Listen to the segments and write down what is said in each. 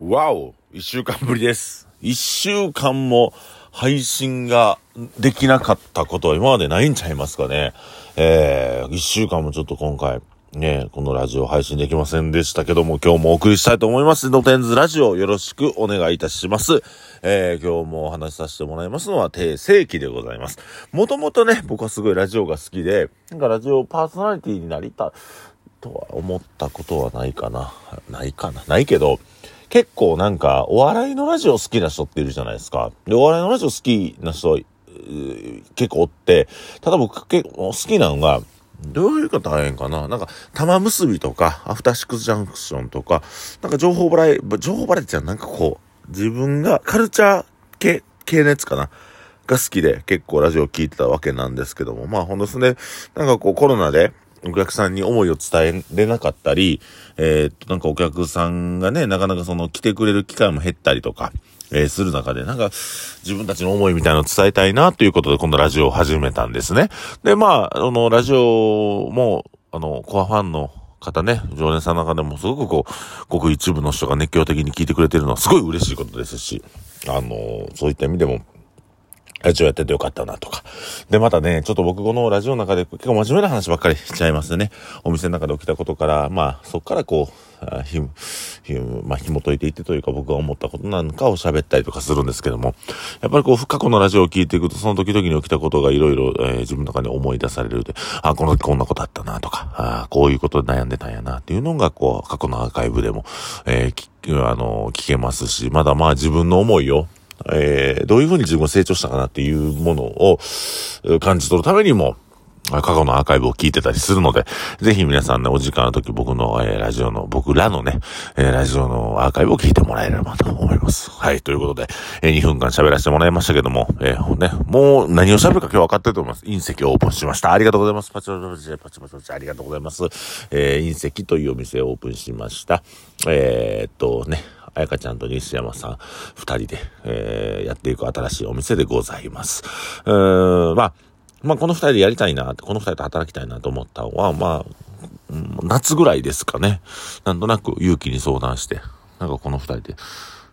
わお一週間ぶりです。一週間も配信ができなかったことは今までないんちゃいますかね。えー、一週間もちょっと今回、ね、このラジオ配信できませんでしたけども、今日もお送りしたいと思います。のテンズラジオよろしくお願いいたします。えー、今日もお話しさせてもらいますのは定世紀でございます。もともとね、僕はすごいラジオが好きで、なんかラジオパーソナリティになりたとは思ったことはないかな。ないかな。ないけど、結構なんか、お笑いのラジオ好きな人っているじゃないですか。で、お笑いのラジオ好きな人、結構おって、ただ僕結構好きなのが、どういう言い方大変かな？なんか、玉結びとか、アフターシックスジャンクションとか、なんか情報バラエ、情報バラエティはなんかこう、自分がカルチャー系、系のやつかな？が好きで結構ラジオ聞いてたわけなんですけども、まあほんとですね、なんかこうコロナでお客さんに思いを伝えれなかったり、えーっと、なんかお客さんがね、なかなかその来てくれる機会も減ったりとか、えーする中で、なんか、自分たちの思いみたいなのを伝えたいなということで、このラジオを始めたんですね。で、まあ、あの、ラジオも、あの、コアファンの方ね、常連さんの中でもすごくこう、ごく一部の人が熱狂的に聞いてくれてるのはすごい嬉しいことですし、あの、そういった意味でも、ラジオやっててよかったなとか。で、またね、ちょっと僕このラジオの中で結構真面目な話ばっかりしちゃいますね。お店の中で起きたことから、まあ、そこからこう、ひ、ひ、まあ、紐解いていってというか僕が思ったことなんかを喋ったりとかするんですけども、やっぱりこう、過去のラジオを聞いていくと、その時々に起きたことがいろいろ、え自分の中に思い出されるで、あ、この時こんなことあったなとか、あこういうことで悩んでたんやなっていうのが、こう、過去のアーカイブでも、えーきあの、聞けますし、まだまあ自分の思いを、えーどういうふうに自分が成長したかなっていうものを感じ取るためにも、過去のアーカイブを聞いてたりするので、ぜひ皆さんね、お時間の時僕の、えーラジオの、僕らのね、えーラジオのアーカイブを聞いてもらえればと思います。はい、ということで、えー2分間喋らせてもらいましたけども、えーね、もう何を喋るか今日分かってると思います。隕石をオープンしました。ありがとうございます。パチパチパチパチパチパチありがとうございます。えー隕石というお店をオープンしました。えーっとね、あやかちゃんと西山さん、二人で、えーやっていく新しいお店でございます。うーん、まあ、まあ、この二人でやりたいな、この二人と働きたいなと思ったのは、まあ、夏ぐらいですかね。なんとなく勇気に相談して、なんかこの二人で、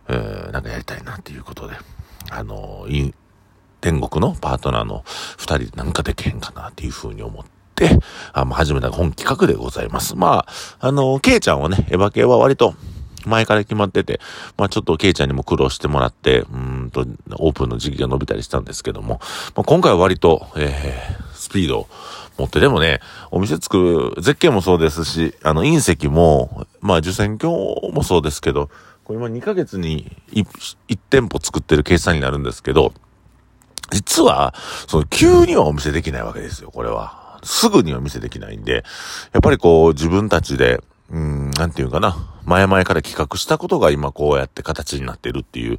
えーなんかやりたいなっていうことで、あの、いい天国のパートナーの二人でなんかできへんかなっていうふうに思って、あまあ、始めた本企画でございます。まあ、あの、ケイちゃんはね、エヴァ系は割と、前から決まってて、まあちょっとケイちゃんにも苦労してもらって、うんと、オープンの時期が伸びたりしたんですけども、まあ、今回は割と、えー、スピードを持って、でもね、お店作る、絶景もそうですし、あの、隕石も、まあ受選鏡もそうですけど、これ今2ヶ月に 1, 1店舗作ってる計算になるんですけど、実は、その、急にはお見せできないわけですよ、これは。すぐにはお見せできないんで、やっぱりこう、自分たちで、うん、なんていうかな、前々から企画したことが今こうやって形になってるっていう、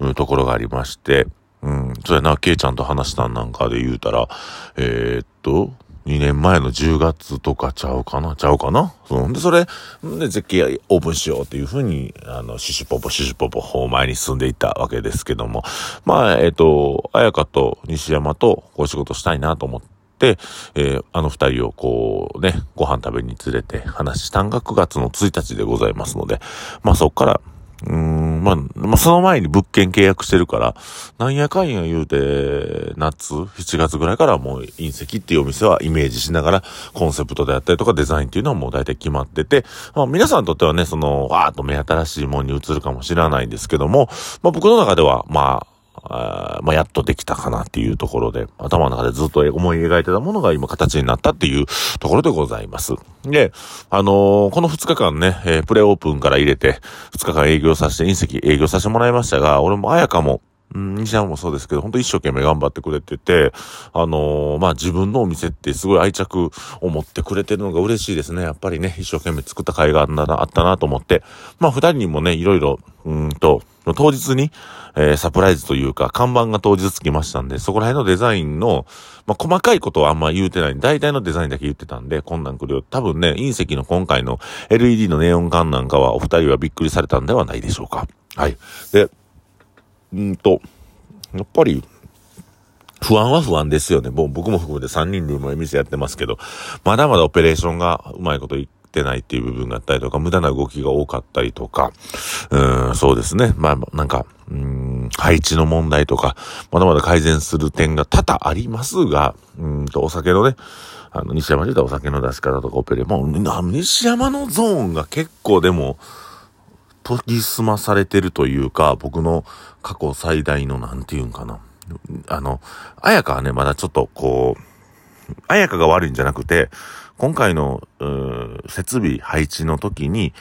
うんところがありまして、うん、そうやな、ケイちゃんと話したんなんかで言うたら、えーっと、2年前の10月とかちゃうかなちゃうかな？そう。で、それ、で、絶景オープンしようっていうふうに、あの、シュシュポポ、シュシュポポ、方前に進んでいったわけですけども。まあ、えっ、と、綾香と西山とお仕事したいなと思って、えーあの二人をこうね、ご飯食べに連れて話したんが9月の1日でございますので、まあそっから、うーん、まあ、まあ、その前に物件契約してるから、なんやかんや言うて、夏、7月ぐらいからもう隕石っていうお店はイメージしながら、コンセプトであったりとかデザインっていうのはもう大体決まってて、まあ皆さんにとってはね、その、わーっと目新しいものに移るかもしれないんですけども、まあ僕の中では、まあ、あまあ、やっとできたかなっていうところで、頭の中でずっと思い描いてたものが今形になったっていうところでございます。で、あのーこの2日間ね、えープレオープンから入れて、2日間営業させて、隕石営業させてもらいましたが、俺も綾香も、うん、西山もそうですけど、本当一生懸命頑張ってくれてて、あのーまあ、自分のお店ってすごい愛着を持ってくれてるのが嬉しいですね。やっぱりね、一生懸命作った甲斐があ、ったなと思って、まあ、二人にもね、いろいろ、うんと、当日に、えーサプライズというか、看板が当日つきましたんで、そこら辺のデザインの、まあ、細かいことはあんま言うてない。大体のデザインだけ言ってたんで、こんなん来るよ。多分ね、隕石の今回の LED のネオン管なんかは、お二人はびっくりされたんではないでしょうか。はい。で、うんと、やっぱり、不安は不安ですよね。もう僕も含めて3人で今店やってますけど、まだまだオペレーションがうまいこといってないっていう部分があったりとか、無駄な動きが多かったりとか、うん、そうですね。まあ、なんか、うん、配置の問題とか、まだまだ改善する点が多々ありますが、うんと、お酒のね、あの、西山で言ったお酒の出し方とかオペレ、もう、西山のゾーンが結構でも、研ぎ澄まされてるというか、僕の過去最大の、なんていうんかな。あの、綾香はね、まだちょっとこう、綾香が悪いんじゃなくて、今回の、設備配置の時に、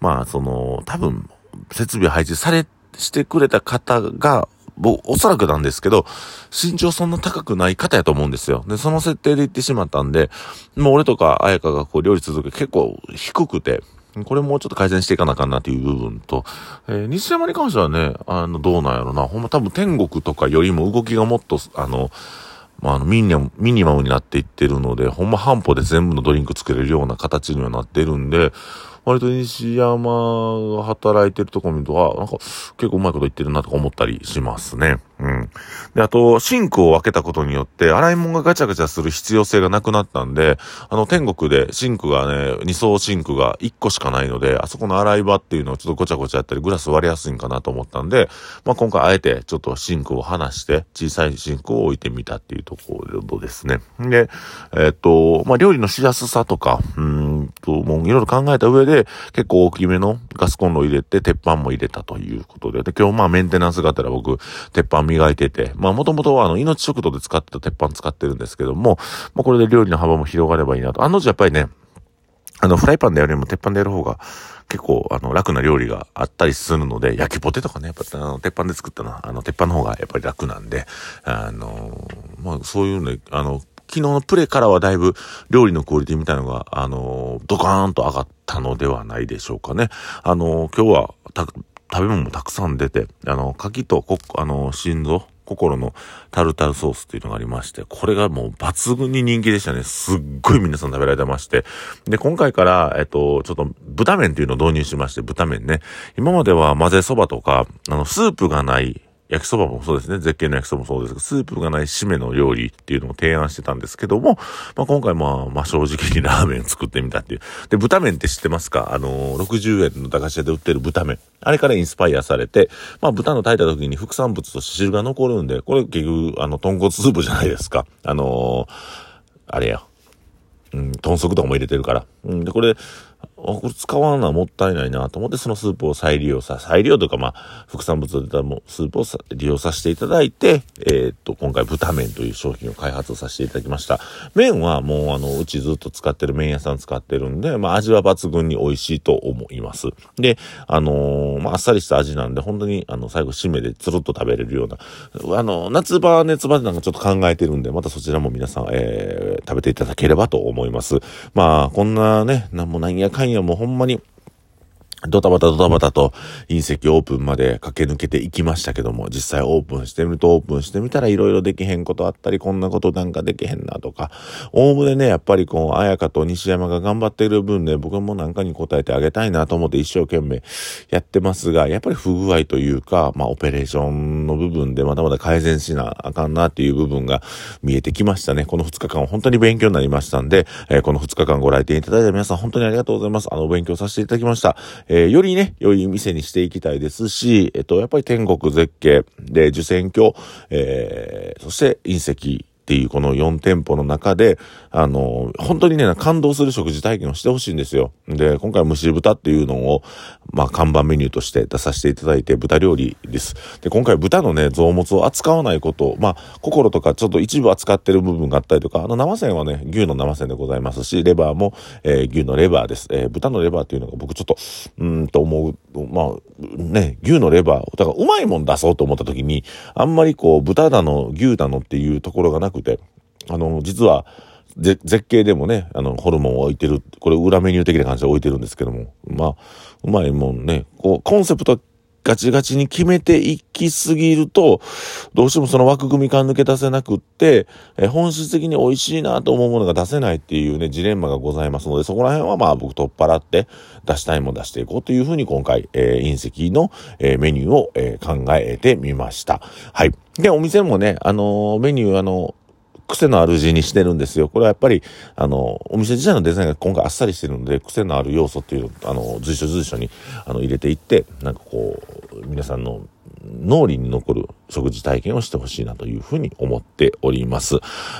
まあ、その、多分、設備配置され、してくれた方が、僕、おそらくなんですけど、身長そんな高くない方やと思うんですよ。で、その設定で言ってしまったんで、もう俺とか綾香がこう料理続け結構低くて、これもうちょっと改善していかなあかんなっていう部分と、えー、西山に関してはね、あの、どうなんやろな。ほんま多分天国とかよりも動きがもっと、あの、まあ、あの、ミニマム、ミニマムになっていってるので、ほんま半歩で全部のドリンク作れるような形にはなってるんで、割と西山が働いてるとこ見ると、あ、なんか結構うまいこといってるなとか思ったりしますね。うん。で、あと、シンクを分けたことによって、洗い物がガチャガチャする必要性がなくなったんで、あの、天国でシンクがね、二層シンクが1個しかないので、あそこの洗い場っていうのをちょっとごちゃごちゃやったり、グラス割りやすいんかなと思ったんで、まあ、今回あえてちょっとシンクを離して、小さいシンクを置いてみたっていうところですね。で、えっ、と、まあ、料理のしやすさとか、うんと、もういろいろ考えた上で、結構大きめのガスコンロを入れて、鉄板も入れたということで、で、今日まあメンテナンスがあったら僕、鉄板磨いてて、まあもともとはあの、命食堂で使ってた鉄板使ってるんですけども、まあこれで料理の幅も広がればいいなと。あのうちやっぱりね、あの、フライパンでやるよりも鉄板でやる方が、結構、あの、楽な料理があったりするので、焼きポテとかね、やっぱ、あの、鉄板で作ったのは、あの、鉄板の方がやっぱり楽なんで、あの、まあ、そういうね、あの、昨日のプレからはだいぶ料理のクオリティみたいなのが、あの、ドカーンと上がったのではないでしょうかね。あの、今日は、食べ物もたくさん出て、あの、牡蠣とこ、あの、心臓、心のタルタルソースっていうのがありまして、これがもう抜群に人気でしたね。すっごい皆さん食べられてまして。で、今回から、えっと、ちょっと豚麺っていうのを導入しまして、豚麺ね。今までは混ぜそばとか、あの、スープがない焼きそばもそうですね。絶景の焼きそばもそうですが、スープがない締めの料理っていうのを提案してたんですけども、まあ、今回まあ、まあ、正直にラーメン作ってみたっていう。で、豚麺って知ってますか？あのー、60円の駄菓子屋で売ってる豚麺。あれからインスパイアされて、まあ、豚の炊いた時に副産物として汁が残るんで、これ結局、あの、豚骨スープじゃないですか。あのー、あれや。うん、豚足とかも入れてるから。うん、で、これ、これ使わんのはもったいないなと思って、そのスープを再利用さ、再利用とか、まあ、副産物でたもスープを利用させていただいて、えー、っと、今回豚麺という商品を開発させていただきました。麺はもう、あの、うちずっと使ってる麺屋さん使ってるんで、まあ、味は抜群に美味しいと思います。で、あのー、まあ、あっさりした味なんで、本当に、あの、最後、締めでつるっと食べれるような、あの、夏場、熱場でなんかちょっと考えてるんで、またそちらも皆さん、えー、食べていただければと思います。まあ、こんなね、なんもなんやかんやもうほんまに、ドタバタドタバタと隕石オープンまで駆け抜けていきましたけども、実際オープンしてみるとオープンしてみたら色々できへんことあったり、こんなことなんかできへんなとか、おおむねね、やっぱりこう、綾香と西山が頑張っている分ね、僕もなんかに答えてあげたいなと思って一生懸命やってますが、やっぱり不具合というか、まあオペレーションの部分でまだまだ改善しなあかんなっていう部分が見えてきましたね。この2日間本当に勉強になりましたんで、えー、この2日間ご来店いただいた皆さん本当にありがとうございます。あの、勉強させていただきました。えー、よりね、良い店にしていきたいですし、えっと、やっぱり天国絶景で、受選挙、えー、そして隕石、っていうこの4店舗の中で、あの、本当にね、感動する食事体験をしてほしいんですよ。で、今回蒸し豚っていうのを、まあ、看板メニューとして出させていただいて、豚料理です。で、今回豚のね、臓物を扱わないこと、まあ、心とかちょっと一部扱ってる部分があったりとか、あの生線はね、牛の生線でございますし、レバーも、えー、牛のレバーです。えー、豚のレバーっていうのが僕ちょっと、うんと思う、まあ、ね、牛のレバー、だからうまいもん出そうと思った時に、あんまりこう、豚だの、牛だのっていうところがなくて、あの、実は、絶景でもね、あの、ホルモンを置いてる、これ裏メニュー的な感じで置いてるんですけども、まあ、うまいもんね、こう、コンセプトガチガチに決めていきすぎると、どうしてもその枠組み感抜け出せなくって、え本質的に美味しいなと思うものが出せないっていうね、ジレンマがございますので、そこら辺はまあ僕取っ払って出したいもん出していこうというふうに今回、えー、隕石の、えー、メニューを、えー、考えてみました。はい。で、お店もね、あの、メニューあの癖のある字にしてるんですよ。これはやっぱり、あの、お店自体のデザインが今回あっさりしてるんで、癖のある要素っていう、あの、随所随所に、あの、入れていって、なんかこう、皆さんの脳裏に残る食事体験をしてほしいなというふうに思っております。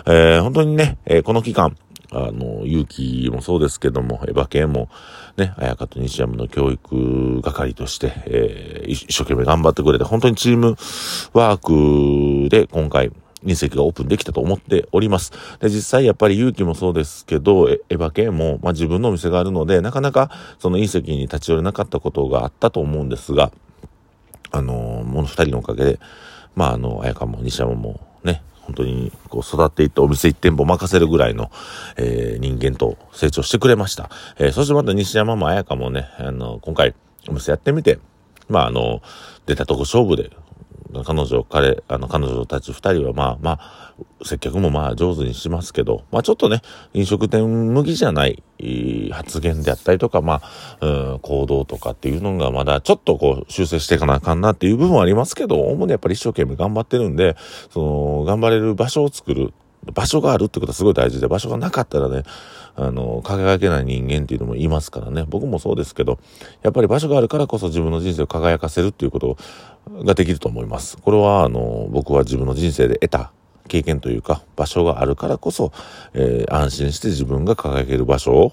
えー、本当にね、えー、この期間、あの、勇気もそうですけども、エヴァ系も、ね、綾香と西山の教育係として、えー、一生懸命頑張ってくれて、本当にチームワークで今回、隕石がオープンできたと思っております。で、実際やっぱり勇気もそうですけど、エヴァ系も、まあ、自分のお店があるので、なかなかその隕石に立ち寄れなかったことがあったと思うんですが、あのー、もの二人のおかげで、まあ、あの、綾香も西山もね、本当にこう育っていってお店一店舗任せるぐらいの、えー、人間と成長してくれました。えー、そしてまた西山も綾香もね、あの、今回お店やってみて、まあ、あの、出たとこ勝負で、彼女、彼、あの、彼女たち二人はまあまあ、接客もまあ上手にしますけど、まあちょっとね、飲食店向きじゃない発言であったりとか、まあ、うん、行動とかっていうのがまだちょっとこう修正していかなあかんなっていう部分はありますけど、主にやっぱり一生懸命頑張ってるんで、その、頑張れる場所を作る。場所があるってことはすごい大事で、場所がなかったらね、あの、輝けない人間っていうのもいますからね。僕もそうですけど、やっぱり場所があるからこそ自分の人生を輝かせるっていうことができると思います。これは、あの、僕は自分の人生で得た経験というか、場所があるからこそ、えー、安心して自分が輝ける場所を、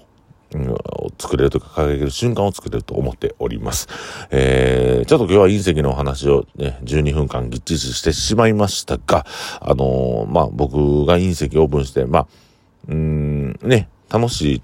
作れるとか輝ける瞬間を作れると思っております。えー、ちょっと今日は隕石のお話をね、12分間ぎっちりしてしまいましたが、あのー、まあ、僕が隕石をオープンして、まあ、うん、ね、楽しい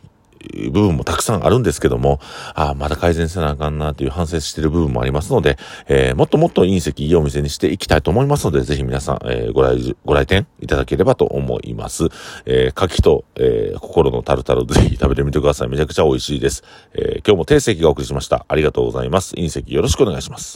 い部分もたくさんあるんですけども、ああ、まだ改善せなあかんなという反省している部分もありますので、えー、もっともっと隕石いいお店にしていきたいと思いますので、ぜひ皆さん、えー、ご来、ご来店いただければと思います。えー、牡蠣と、えー、心のタルタル ぜひ食べてみてください。めちゃくちゃ美味しいです。えー、今日も定石がお送りしました。ありがとうございます。隕石よろしくお願いします。